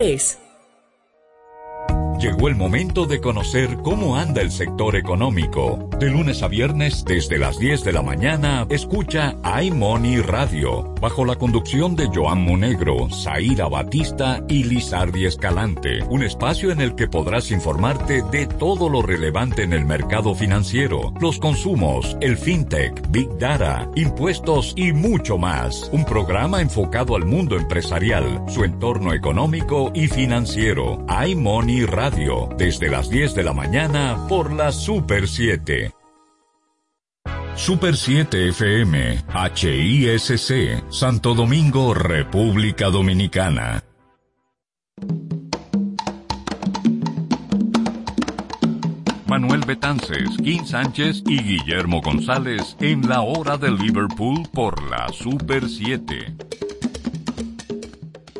es Llegó el momento de conocer cómo anda el sector económico. De lunes a viernes, desde las 10 de la mañana, escucha iMoney Radio, bajo la conducción de Joan Monegro, Zaira Batista y Lizardi Escalante. Un espacio en el que podrás informarte de todo lo relevante en el mercado financiero, los consumos, el fintech, big data, impuestos y mucho más. Un programa enfocado al mundo empresarial, su entorno económico y financiero. iMoney Radio desde las 10 de la mañana por la Super 7. Super 7 FM, HISC, Santo Domingo, República Dominicana. Manuel Betances, Kim Sánchez y Guillermo González en la hora de Liverpool por la Super 7.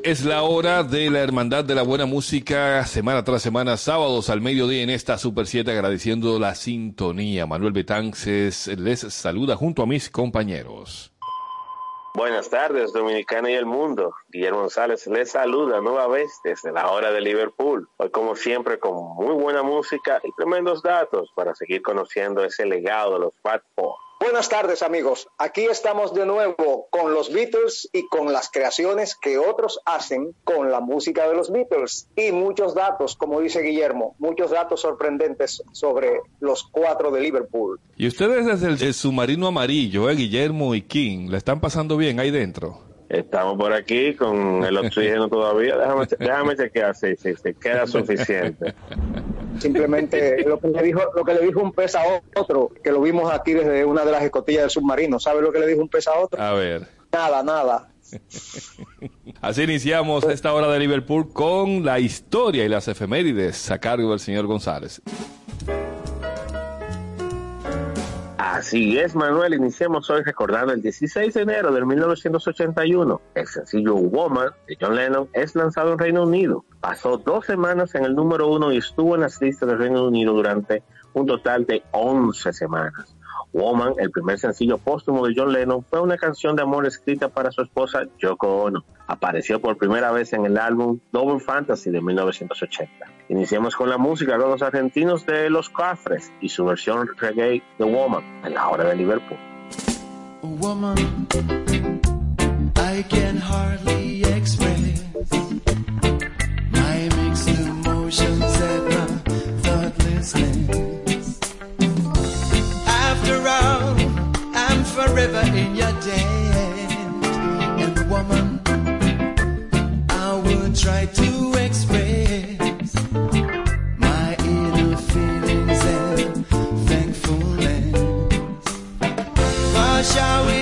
Es la hora de la Hermandad de la Buena Música, semana tras semana, sábados al mediodía en esta Super 7, agradeciendo la sintonía. Manuel Betances les saluda junto a mis compañeros. Buenas tardes, Dominicana y el mundo. Guillermo González les saluda nueva vez desde la hora de Liverpool. Hoy, como siempre, con muy buena música y tremendos datos para seguir conociendo ese legado de los Fat Four. Buenas tardes amigos, aquí estamos de nuevo con los Beatles y con las creaciones que otros hacen con la música de los Beatles y muchos datos, como dice Guillermo, muchos datos sorprendentes sobre los cuatro de Liverpool. Y ustedes desde el, submarino amarillo, eh, Guillermo y King, ¿le están pasando bien ahí dentro? Estamos por aquí con el oxígeno todavía. Déjame, déjame chequear si sí, sí, queda suficiente. Simplemente lo que le dijo, lo que le dijo un pez a otro, que lo vimos aquí desde una de las escotillas del submarino. ¿Sabe lo que le dijo un pez a otro? A ver. Nada, nada. Así iniciamos esta hora de Liverpool con la historia y las efemérides a cargo del señor González. Así es, Manuel. Iniciamos hoy recordando el 16 de enero de 1981. El sencillo Woman de John Lennon es lanzado en Reino Unido. Pasó dos semanas en el número uno y estuvo en las listas del Reino Unido durante un total de 11 semanas. Woman, el primer sencillo póstumo de John Lennon, fue una canción de amor escrita para su esposa Yoko Ono. Apareció por primera vez en el álbum Double Fantasy de 1980. Iniciamos con la música de los argentinos de Los Cafres y su versión reggae de Woman en la hora de Liverpool. Woman, I can hardly express my mixed emotions and my thoughtlessness. I'm forever in your debt. And woman, I will try to for showing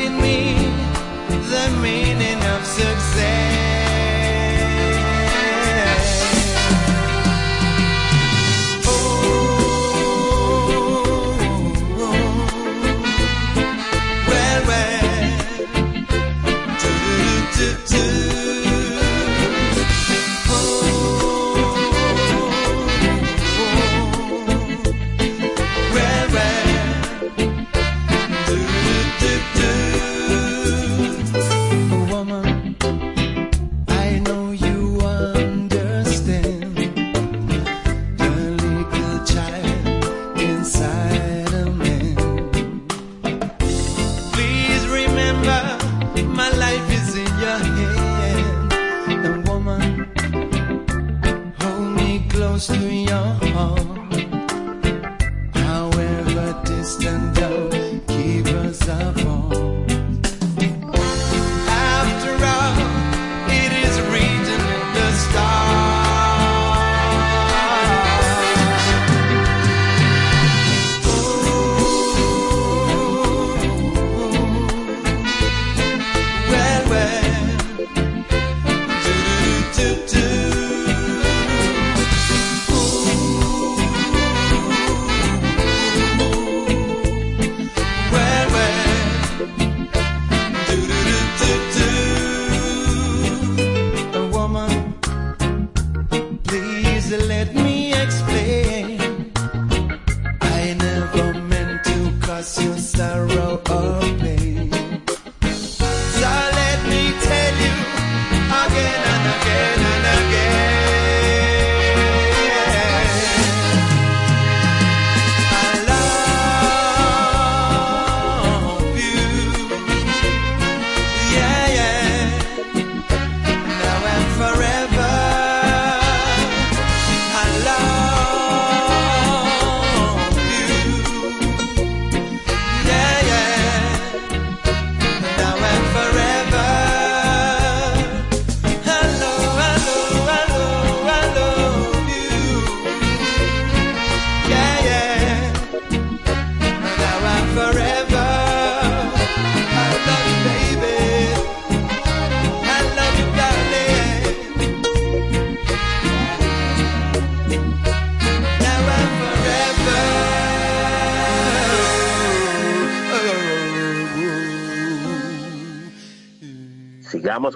and again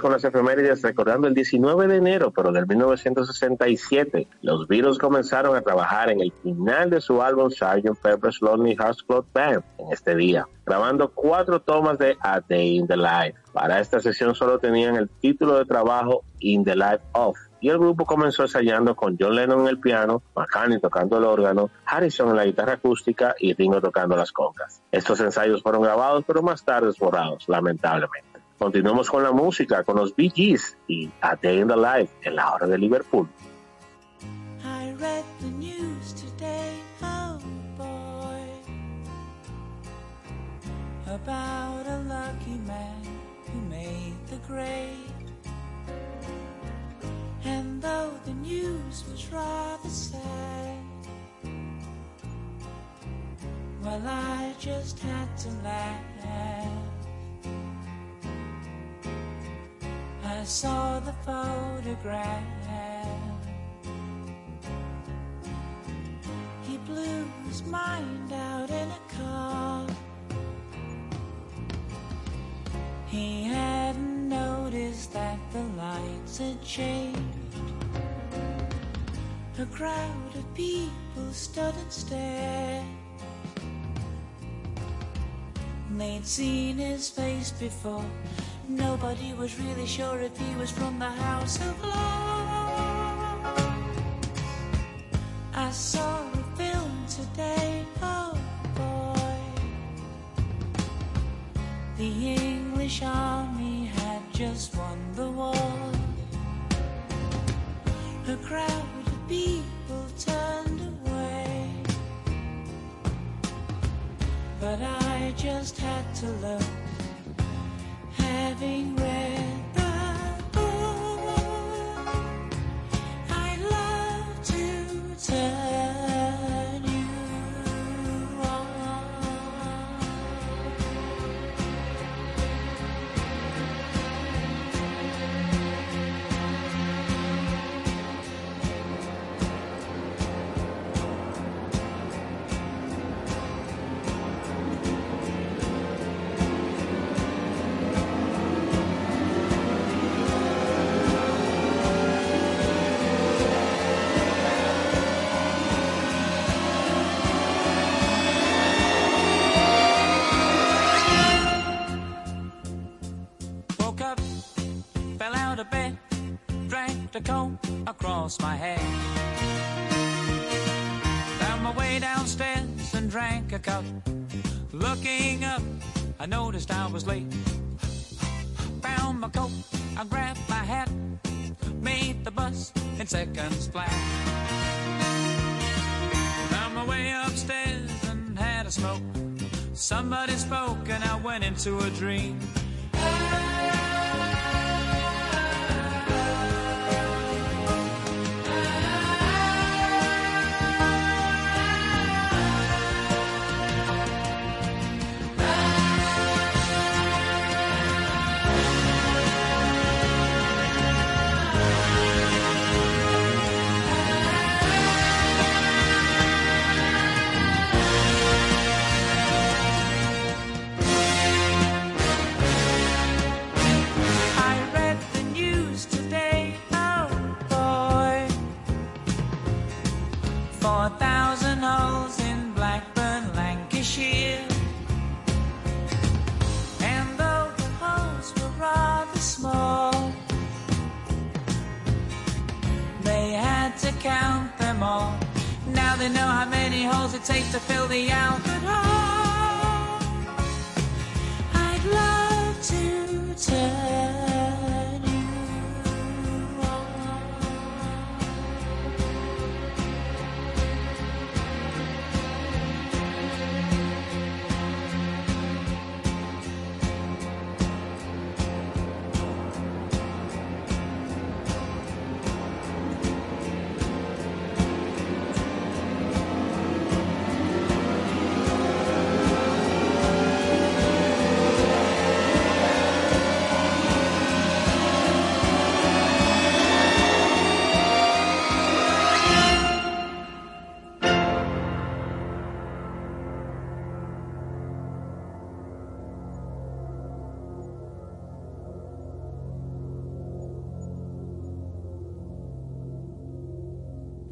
Con las efemérides recordando el 19 de enero, pero del 1967. Los Beatles comenzaron a trabajar en el final de su álbum Sgt. Pepper's Lonely Hearts Club Band en este día, grabando cuatro tomas de A Day in the Life. Para esta sesión solo tenían el título de trabajo In the Life of y el grupo comenzó ensayando con John Lennon en el piano, McCartney tocando el órgano, Harrison en la guitarra acústica y Ringo tocando las congas. Estos ensayos fueron grabados pero más tarde borrados, lamentablemente. Continuamos con la música, con los Bee Gees y A Day in the Life en la hora de Liverpool. I read the news today, oh boy, about a lucky man who made the grade. And though the news was rather sad, well, I just had to laugh. I saw the photograph. He blew his mind out in a car. He hadn't noticed that the lights had changed. A crowd of people stood and stared. They'd seen his face before. Nobody was really sure if he was from the House of Lords. I saw a film today, oh boy. The English army had just won the war. A crowd of people turned away. But I just had to look, having read the coat across my head. Found my way downstairs and drank a cup. Looking up, I noticed I was late. Found my coat, I grabbed my hat, made the bus in seconds flat. Found my way upstairs and had a smoke. Somebody spoke and I went into a dream. Now they know how many holes it takes to fill the Albert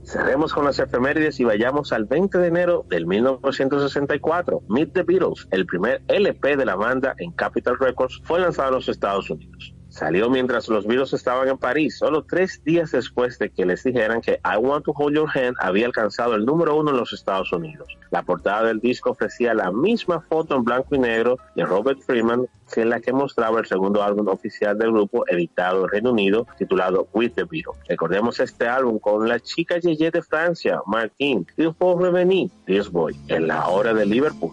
Cerremos con las efemérides y vayamos al 20 de enero del 1964. Meet the Beatles, el primer LP de la banda en Capitol Records, fue lanzado en los Estados Unidos. Salió mientras los Beatles estaban en París, solo tres días después de que les dijeran que I Want to Hold Your Hand había alcanzado el número uno en los Estados Unidos. La portada del disco ofrecía la misma foto en blanco y negro de Robert Freeman que la que mostraba el segundo álbum oficial del grupo editado en Reino Unido titulado With the Beatles. Recordemos este álbum con la chica Yeye de Francia, Martin, y poco revenir, This Boy, en la hora de Liverpool.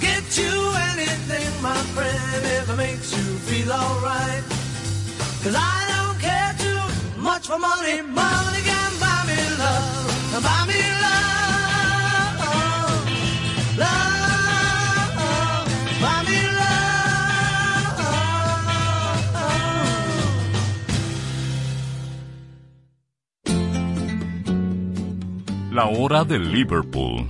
get you anything, my friend, if it makes you feel alright. Cause I don't care too much for money. Money can buy me love. Buy me love. Buy me love. La hora de Liverpool.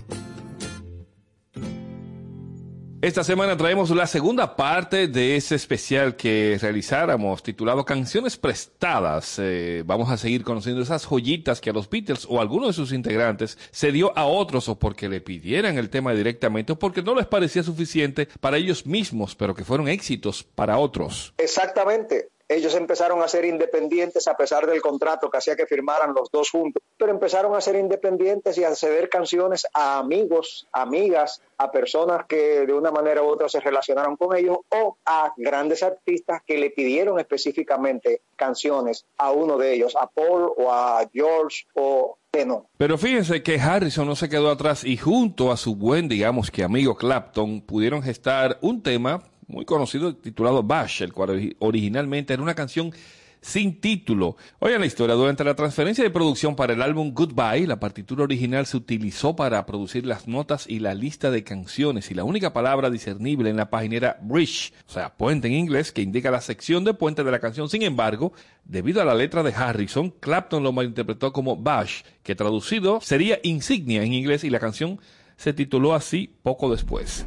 Esta semana traemos la segunda parte de ese especial que realizáramos titulado Canciones Prestadas. Eh, vamos a seguir conociendo esas joyitas que a los Beatles o a algunos de sus integrantes se dio a otros o porque le pidieran el tema directamente o porque no les parecía suficiente para ellos mismos, pero que fueron éxitos para otros. Exactamente. Ellos empezaron a ser independientes a pesar del contrato que hacía que firmaran los dos juntos, pero empezaron a ser independientes y a ceder canciones a amigos, amigas, a personas que de una manera u otra se relacionaron con ellos o a grandes artistas que le pidieron específicamente canciones a uno de ellos, a Paul o a George o no. Pero fíjense que Harrison no se quedó atrás y junto a su buen, digamos que amigo Clapton, pudieron gestar un tema muy conocido titulado Bash, el cual originalmente era una canción sin título. Oigan la historia, durante la transferencia de producción para el álbum Goodbye, la partitura original se utilizó para producir las notas y la lista de canciones y la única palabra discernible en la página era bridge, o sea, puente en inglés, que indica la sección de puente de la canción. Sin embargo, debido a la letra de Harrison, Clapton lo malinterpretó como Bash, que traducido sería insignia en inglés y la canción se tituló así poco después.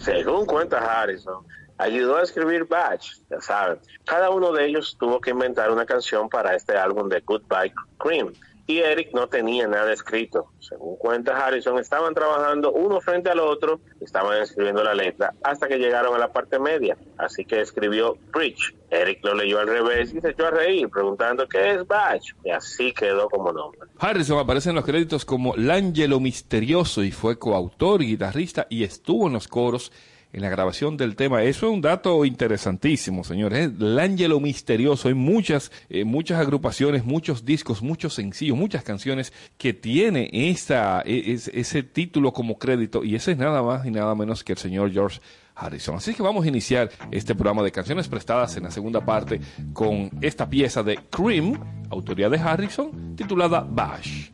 Según cuenta Harrison, ayudó a escribir Batch, ya saben. Cada uno de ellos tuvo que inventar una canción para este álbum de Goodbye Cream. Y Eric no tenía nada escrito. Según cuenta Harrison, estaban trabajando uno frente al otro, estaban escribiendo la letra, hasta que llegaron a la parte media. Así que escribió Bridge. Eric lo leyó al revés y se echó a reír, preguntando qué es Batch. Y así quedó como nombre. Harrison aparece en los créditos como L'Angelo Misterioso y fue coautor guitarrista y estuvo en los coros en la grabación del tema. Eso es un dato interesantísimo, señores. El Ángelo Misterioso. Hay muchas, eh, muchas agrupaciones, muchos discos, muchos sencillos, muchas canciones que tiene esa, es, ese título como crédito y ese es nada más y nada menos que el señor George Harrison. Así que vamos a iniciar este programa de canciones prestadas en la segunda parte con esta pieza de Cream, autoría de Harrison, titulada Bash.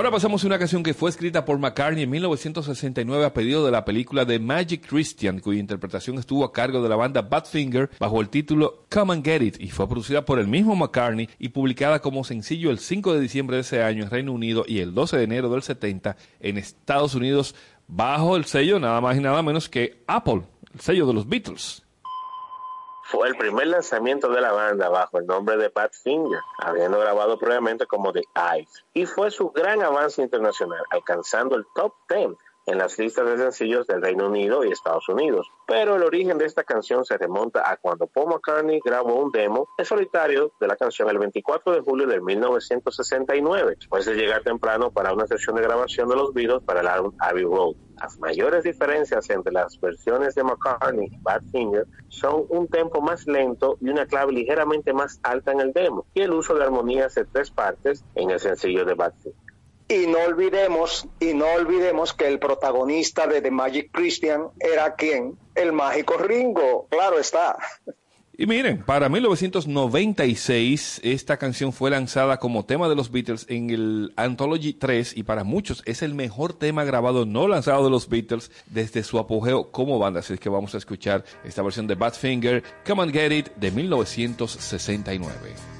Ahora pasamos a una canción que fue escrita por McCartney en 1969 a pedido de la película The Magic Christian, cuya interpretación estuvo a cargo de la banda Badfinger bajo el título Come and Get It y fue producida por el mismo McCartney y publicada como sencillo el 5 de diciembre de ese año en Reino Unido y el 12 de enero del 70 en Estados Unidos bajo el sello nada más y nada menos que Apple, el sello de los Beatles. Fue el primer lanzamiento de la banda bajo el nombre de Badfinger, habiendo grabado previamente como The Eyes, y fue su gran avance internacional, alcanzando el top 10 en las listas de sencillos del Reino Unido y Estados Unidos. Pero el origen de esta canción se remonta a cuando Paul McCartney grabó un demo en solitario de la canción el 24 de julio de 1969, después de llegar temprano para una sesión de grabación de los Beatles para el álbum Abbey Road. Las mayores diferencias entre las versiones de McCartney y Badfinger son un tempo más lento y una clave ligeramente más alta en el demo, y el uso de armonías de tres partes en el sencillo de Badfinger. Y no olvidemos, y no olvidemos que el protagonista de The Magic Christian era quien? El mágico Ringo, claro está. Y miren, para 1996 esta canción fue lanzada como tema de los Beatles en el Anthology 3 y para muchos es el mejor tema grabado no lanzado de los Beatles desde su apogeo como banda. Así que vamos a escuchar esta versión de Badfinger, Come and Get It, de 1969.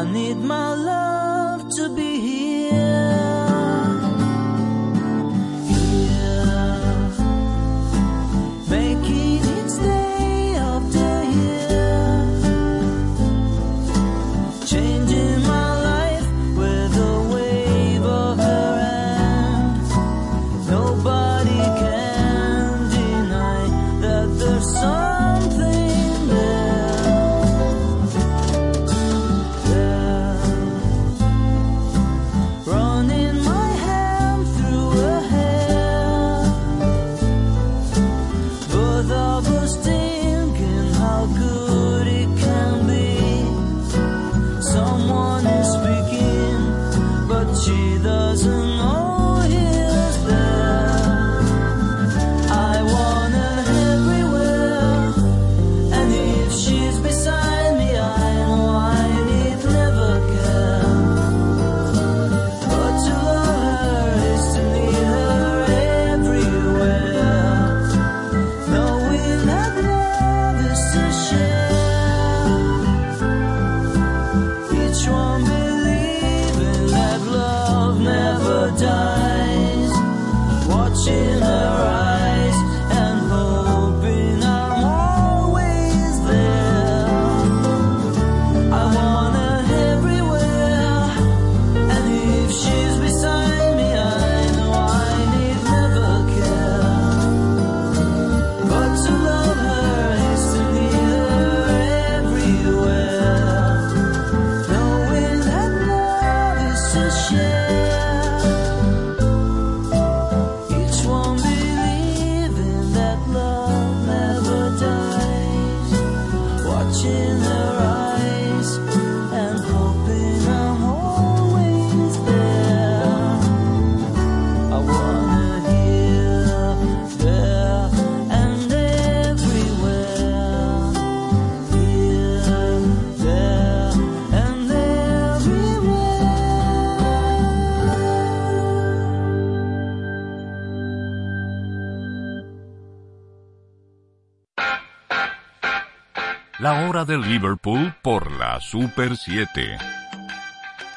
I need my love de Liverpool por la Super 7.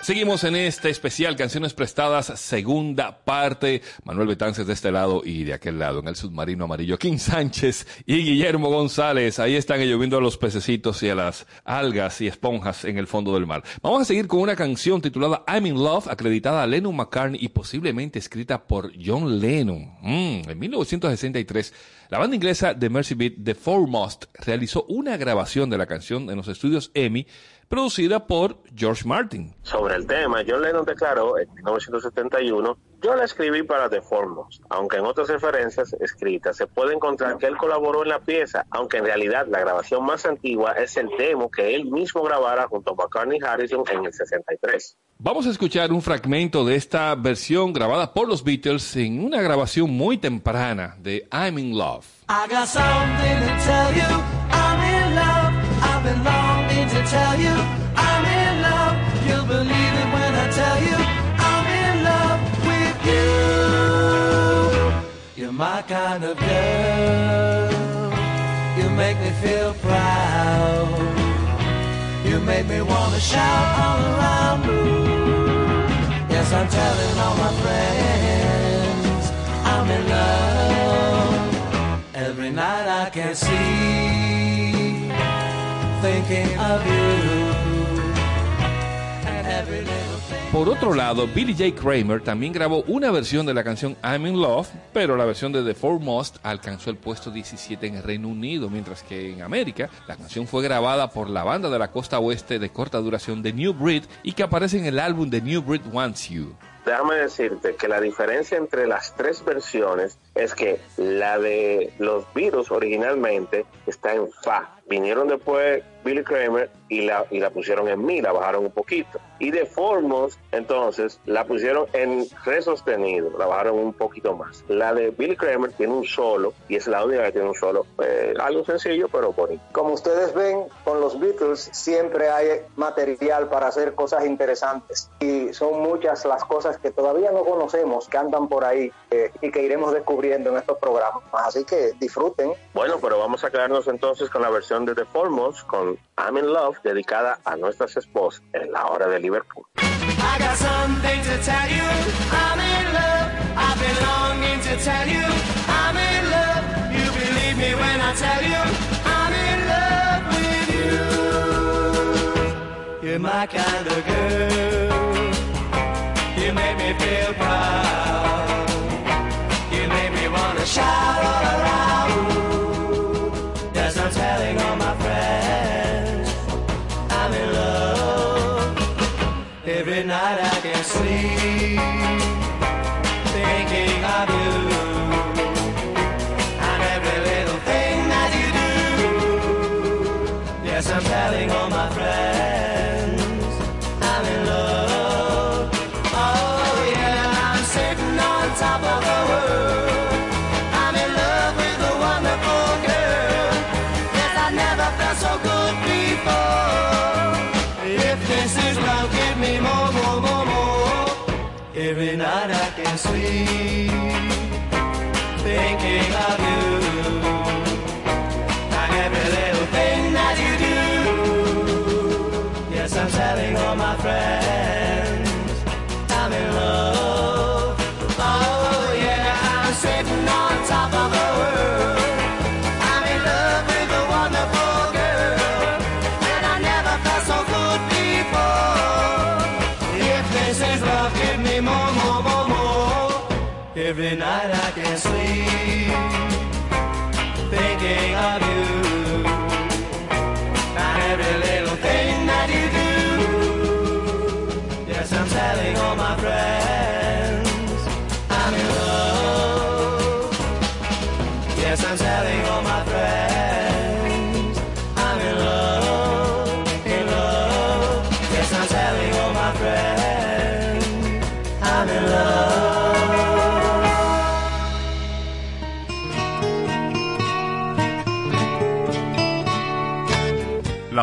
Seguimos en este especial Canciones Prestadas, segunda parte. Manuel Betances de este lado y de aquel lado, en el submarino amarillo. King Sánchez y Guillermo González. Ahí están ellos viendo a los pececitos y a las algas y esponjas en el fondo del mar. Vamos a seguir con una canción titulada I'm in Love, acreditada a Lennon McCartney y posiblemente escrita por John Lennon. Mm, en 1963, la banda inglesa de Mercy Beat, The Foremost, realizó una grabación de la canción en los estudios EMI producida por George Martin. Sobre el tema, John Lennon declaró en 1971, yo la escribí para The Foremost, aunque en otras referencias escritas se puede encontrar que él colaboró en la pieza, aunque en realidad la grabación más antigua es el demo que él mismo grabara junto a McCartney y Harrison en el 63. Vamos a escuchar un fragmento de esta versión grabada por los Beatles en una grabación muy temprana de I'm in Love. I got longing to tell you. I'm in love. You'll believe it when I tell you. I'm in love with you. You're my kind of girl. You make me feel proud. You make me wanna shout all around. Yes, I'm telling all my friends I'm in love. Every night I can see Por otro lado, Billy J. Kramer también grabó una versión de la canción I'm in Love, pero la versión de The Foremost alcanzó el puesto 17 en el Reino Unido, mientras que en América la canción fue grabada por la banda de la costa oeste de corta duración de New Breed y que aparece en el álbum The New Breed Wants You. déjame decirte que la diferencia entre las tres versiones es que la de los Beatles originalmente está en Fa. Vinieron después Billy Kramer y la, y la pusieron en Mi, la bajaron un poquito. Y de Formos, entonces, la pusieron en Re sostenido, la bajaron un poquito más. La de Billy Kramer tiene un solo, y es la única que tiene un solo. Eh, algo sencillo, pero bonito. Como ustedes ven, con los Beatles siempre hay material para hacer cosas interesantes y son muchas las cosas que todavía no conocemos, que andan por ahí eh, y que iremos descubriendo en estos programas. Así que disfruten. Bueno, pero vamos a quedarnos entonces con la versión The Foremost, con I'm in Love, dedicada a nuestras esposas en la hora de Liverpool. I got something to tell you. I'm in love. I've been longing to tell you. I'm in love. You believe me when I tell you. I'm in love with you. You're my kind of girl. You make me feel proud. You make me wanna shout all around. Sleep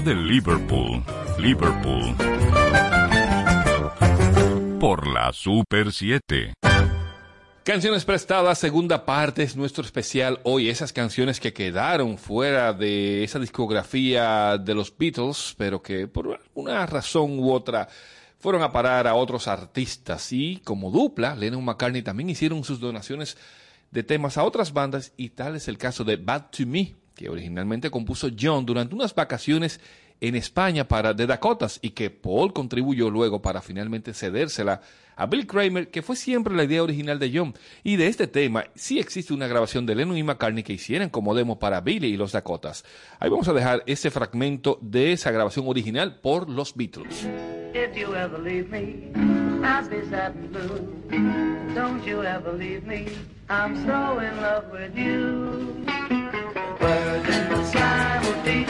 de Liverpool. Liverpool. Por la Super 7. Canciones prestadas, segunda parte es nuestro especial hoy. Esas canciones que quedaron fuera de esa discografía de los Beatles, pero que por una razón u otra fueron a parar a otros artistas. Y como dupla, Lennon McCartney también hicieron sus donaciones de temas a otras bandas y tal es el caso de Bad to Me, que originalmente compuso John durante unas vacaciones en España para The Dakotas y que Paul contribuyó luego para finalmente cedérsela a Bill Kramer, que fue siempre la idea original de John. Y de este tema sí existe una grabación de Lennon y McCartney que hicieron como demo para Billy y los Dakotas. Ahí vamos a dejar ese fragmento de esa grabación original por los Beatles. If you Birds in the sky would be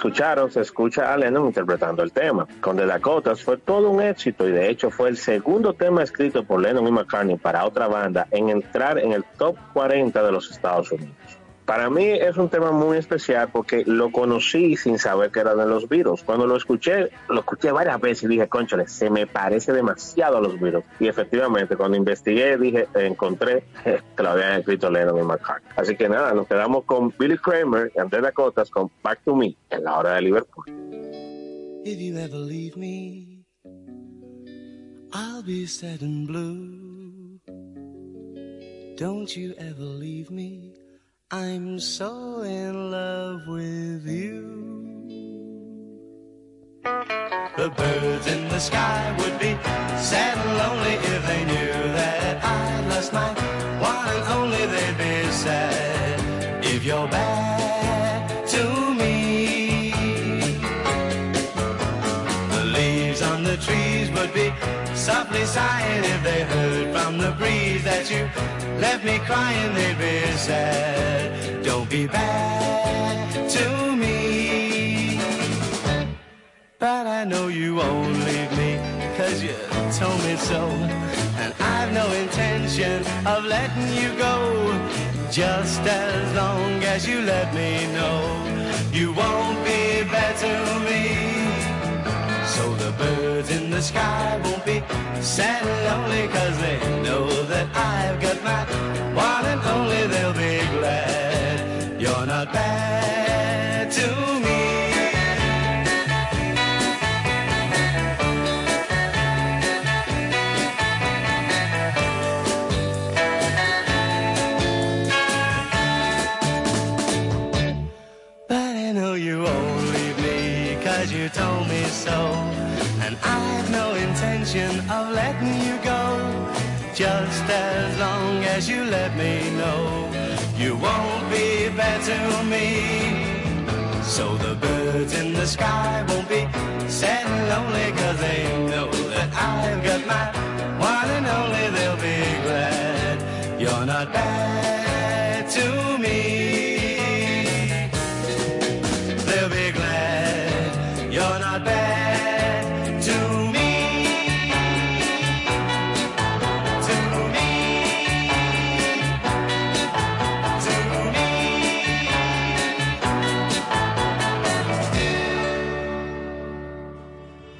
escucharon, se escucha a Lennon interpretando el tema. Con The Dakotas fue todo un éxito y de hecho fue el segundo tema escrito por Lennon y McCartney para otra banda en entrar en el top 40 de los Estados Unidos. Para mí es un tema muy especial porque lo conocí sin saber que era de los Beatles. Cuando lo escuché, lo escuché varias veces y dije, conchale, se me parece demasiado a los Beatles. Y efectivamente, cuando investigué, dije, encontré que lo habían escrito Lennon y McCartney. Así que nada, nos quedamos con Billy Kramer y Andrés Dakotas con Back to Me en la hora de Liverpool. If you ever leave me, I'll be sad and blue. Don't you ever leave me, I'm so in love with you. The birds in the sky would be sad and lonely if they knew that I lost my one and only. They'd be sad if you're bad be softly sighing if they heard from the breeze that you left me crying. They'd be sad. Don't be bad to me. But I know you won't leave me, cause you told me so. And I've no intention of letting you go. Just as long as you let me know you won't be bad to me. So the birds in the sky won't be sad and lonely, cause they know that I've got my one and only. No intention of letting you go. Just as long as you let me know you won't be bad to me. So the birds in the sky won't be sad and lonely, cause they know that I've got my one and only. They'll be glad you're not bad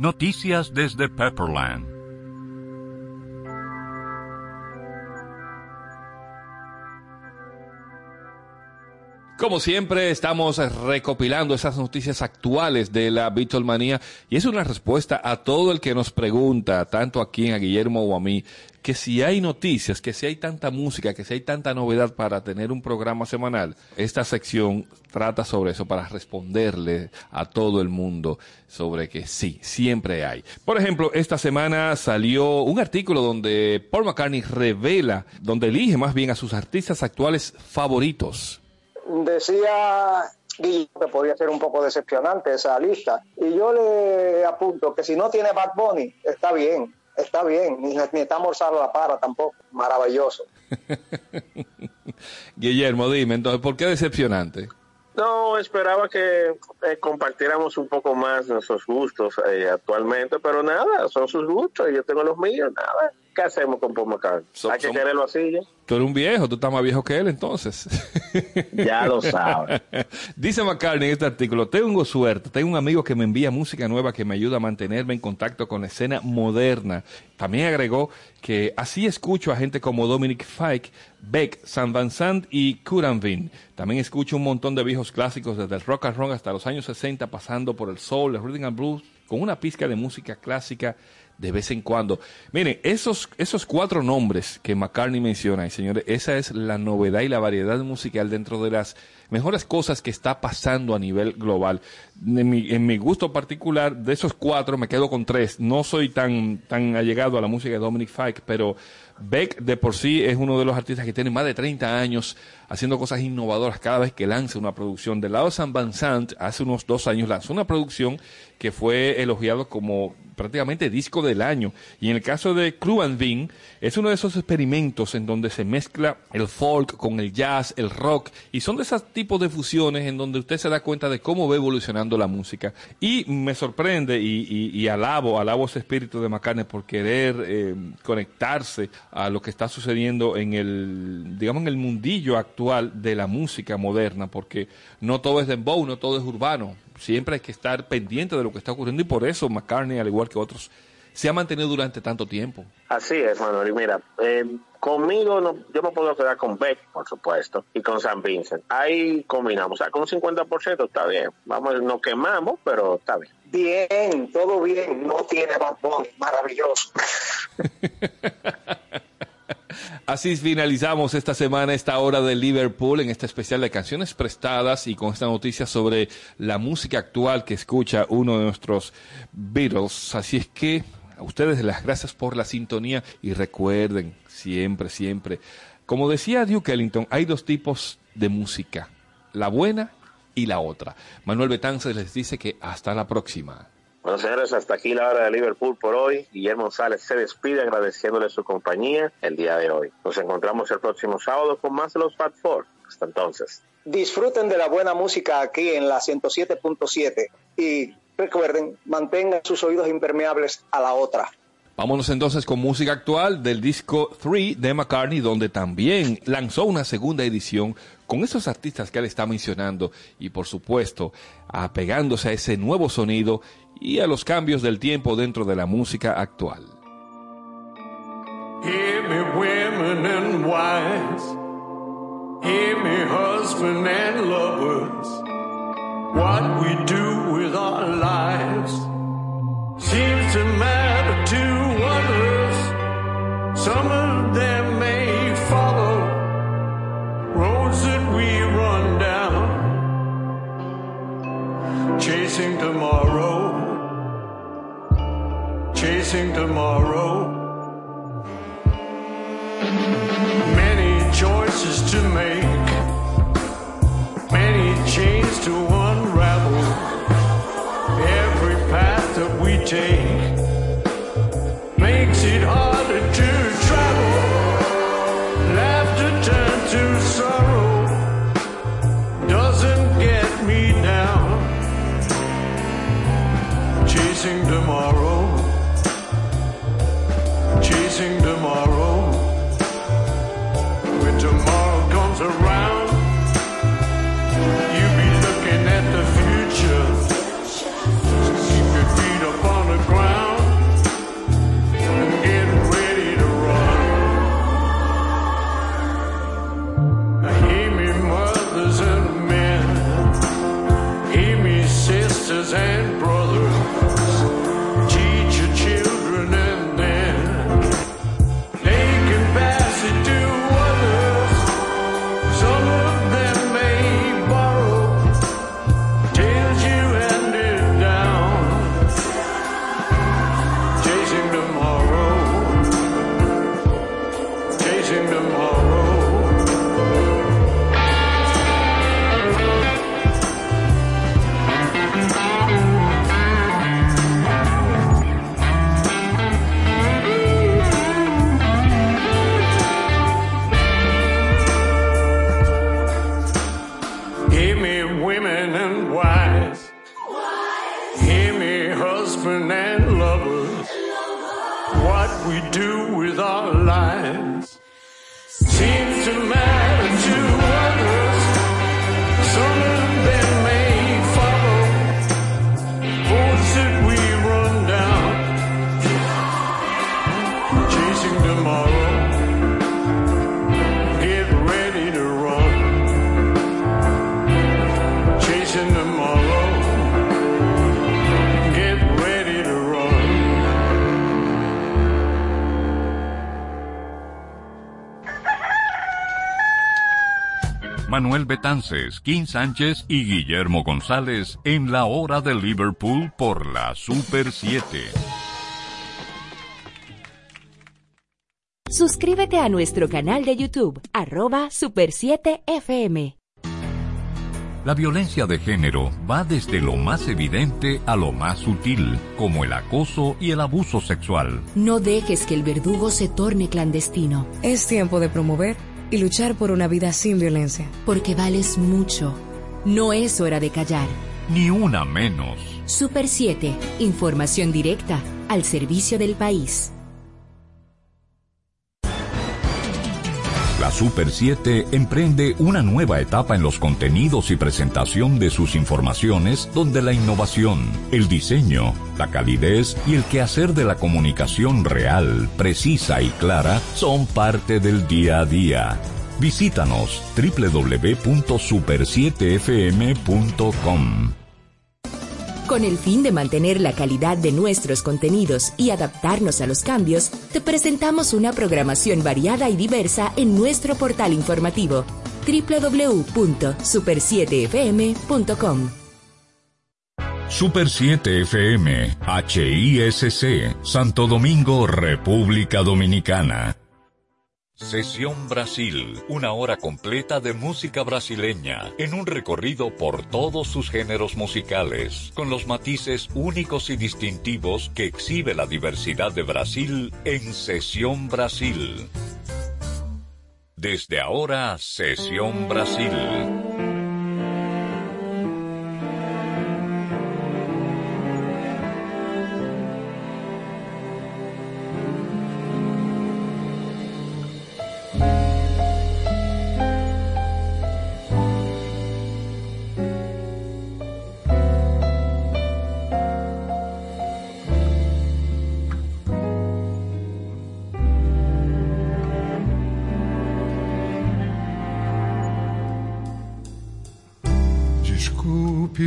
Noticias desde Pepperland. Como siempre, estamos recopilando esas noticias actuales de la Beatlemanía y es una respuesta a todo el que nos pregunta, tanto aquí a Guillermo o a mí, que si hay noticias, que si hay tanta música, que si hay tanta novedad para tener un programa semanal, esta sección trata sobre eso para responderle a todo el mundo sobre que sí, siempre hay. Por ejemplo, esta semana salió un artículo donde Paul McCartney revela, donde elige más bien a sus artistas actuales favoritos. Decía Guillermo que podría ser un poco decepcionante esa lista. Y yo le apunto que si no tiene Bad Bunny, está bien, está bien. Ni, ni está Morzado la para tampoco. Maravilloso. Guillermo, dime, entonces, ¿por qué decepcionante? No, esperaba que eh, compartiéramos un poco más nuestros gustos eh, actualmente, pero nada, son sus gustos y yo tengo los míos, nada. ¿Qué hacemos con Paul McCartney? So- Hay que quererlo así, ¿ya? Tú eres un viejo, tú estás más viejo que él entonces. Ya lo sabes. Dice McCartney en este artículo, tengo suerte, tengo un amigo que me envía música nueva que me ayuda a mantenerme en contacto con la escena moderna. También agregó que así escucho a gente como Dominic Fike, Beck, San Van Sant y Kuranvin. También escucho un montón de viejos clásicos desde el rock and roll hasta los años 60, pasando por el soul, el rhythm and blues, con una pizca de música clásica de vez en cuando. Miren, esos, esos cuatro nombres que McCartney menciona, y señores, esa es la novedad y la variedad musical dentro de las mejores cosas que está pasando a nivel global. En mi, gusto particular, de esos cuatro me quedo con tres. No soy tan, tan allegado a la música de Dominic Fike, pero Beck de por sí es uno de los artistas que tiene más de 30 años haciendo cosas innovadoras cada vez que lanza una producción. Del lado de San Van Sant, hace unos dos años lanzó una producción que fue elogiado como prácticamente disco del año. Y en el caso de Crew and Vin, es uno de esos experimentos en donde se mezcla el folk con el jazz, el rock, y son de esos tipos de fusiones en donde usted se da cuenta de cómo va evolucionando la música. Y me sorprende y, y- y alabo, alabo ese espíritu de McCartney por querer eh, conectarse a lo que está sucediendo en el, digamos, en el mundillo actual de la música moderna, porque no todo es dembow, no todo es urbano. Siempre hay que estar pendiente de lo que está ocurriendo y por eso McCartney, al igual que otros, se ha mantenido durante tanto tiempo. Así es, Manuel. Y mira, eh, conmigo no, yo me puedo quedar con Beck, por supuesto, y con San Vincent. Ahí combinamos. O sea, con un 50% está bien. Vamos, nos quemamos, pero está bien. Bien, todo bien. No tiene Bunny. Maravilloso. Así finalizamos esta semana, esta hora de Liverpool, en este especial de canciones prestadas y con esta noticia sobre la música actual que escucha uno de nuestros Beatles. Así es que a ustedes las gracias por la sintonía y recuerden siempre, siempre, como decía Duke Ellington, hay dos tipos de música, la buena y la otra. Manuel Betances les dice que hasta la próxima. Bueno, señores, hasta aquí la hora de Liverpool por hoy. Guillermo González se despide agradeciéndole su compañía el día de hoy. Nos encontramos el próximo sábado con más de los Fat Four. Hasta entonces. Disfruten de la buena música aquí en la 107.7 y recuerden, mantengan sus oídos impermeables a la otra. Vámonos entonces con música actual del disco 3 de McCartney, donde también lanzó una segunda edición con esos artistas que él está mencionando y por supuesto apegándose a ese nuevo sonido y a los cambios del tiempo dentro de la música actual. Hear me, women and wives. Hear me, husband and lovers. What we do with our lives seems to matter to others. Some of them may follow roads that we run down, chasing tomorrow, chasing tomorrow. Many choices to make, many chains to unravel. Every path that we take Manuel Betances, Kim Sánchez y Guillermo González en la hora de Liverpool por la Super 7. Suscríbete a nuestro canal de YouTube, arroba Super 7 FM. La violencia de género va desde lo más evidente a lo más sutil, como el acoso y el abuso sexual. No dejes que el verdugo se torne clandestino, Es tiempo de promover y luchar por una vida sin violencia. porque vales mucho. No es hora de callar. Ni una menos. Super 7, información directa, al servicio del país. La Super 7 emprende una nueva etapa en los contenidos y presentación de sus informaciones donde la innovación, el diseño, la calidez y el quehacer de la comunicación real, precisa y clara son parte del día a día. Visítanos www.super7fm.com. Con el fin de mantener la calidad de nuestros contenidos y adaptarnos a los cambios, te presentamos una programación variada y diversa en nuestro portal informativo www.super7fm.com. Super 7 FM, HISC, Santo Domingo, República Dominicana. Sesión Brasil, una hora completa de música brasileña, en un recorrido por todos sus géneros musicales, con los matices únicos y distintivos que exhibe la diversidad de Brasil en Sesión Brasil. Desde ahora, Sesión Brasil.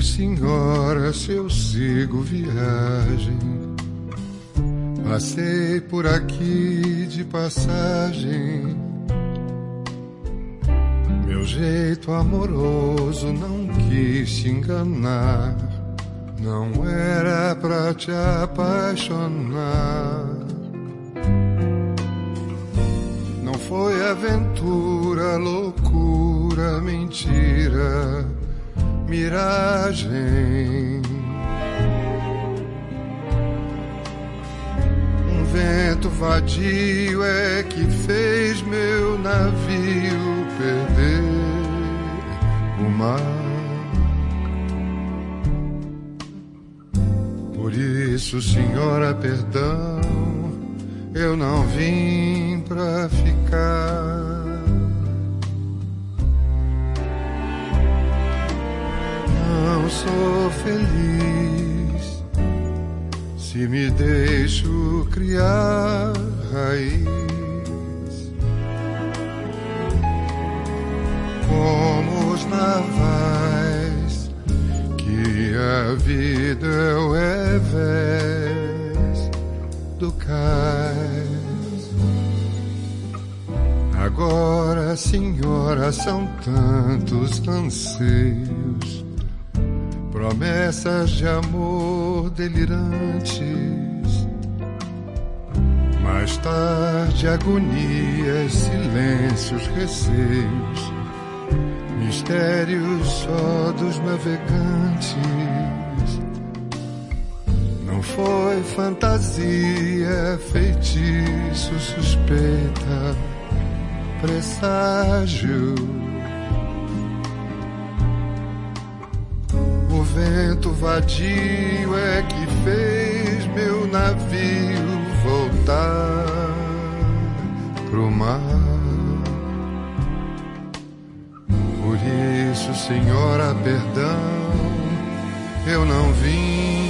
Senhora, se eu sigo viagem. Passei por aqui de passagem. Meu jeito amoroso não quis te enganar. Não era pra te apaixonar. Não foi aventura, loucura, mentira, miragem. Um vento vadio é que fez meu navio perder o mar. Por isso, senhora, perdão, eu não vim pra ficar. Sou feliz se me deixo criar raiz. Como os navais que a vida é revés do cais. Agora, senhora, são tantos anseios, promessas de amor delirantes. Mais tarde, agonias, silêncios, receios, mistérios só dos navegantes. Não foi fantasia, feitiço, suspeita, presságio. Vento vadio é que fez meu navio voltar pro mar. Por isso, senhora, perdão, eu não vim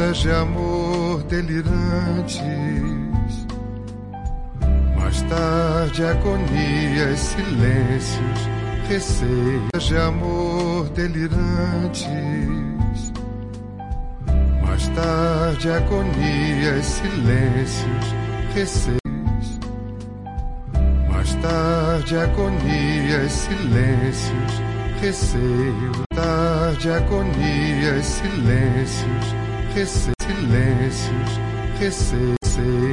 promessas de amor delirantes. Mais tarde, agonias, silêncios, receios de amor delirantes. Mais tarde, agonias, silêncios, receios. Mais tarde, agonias, silêncios, receios. Tarde, agonias, silêncios, receios, silêncios, receios.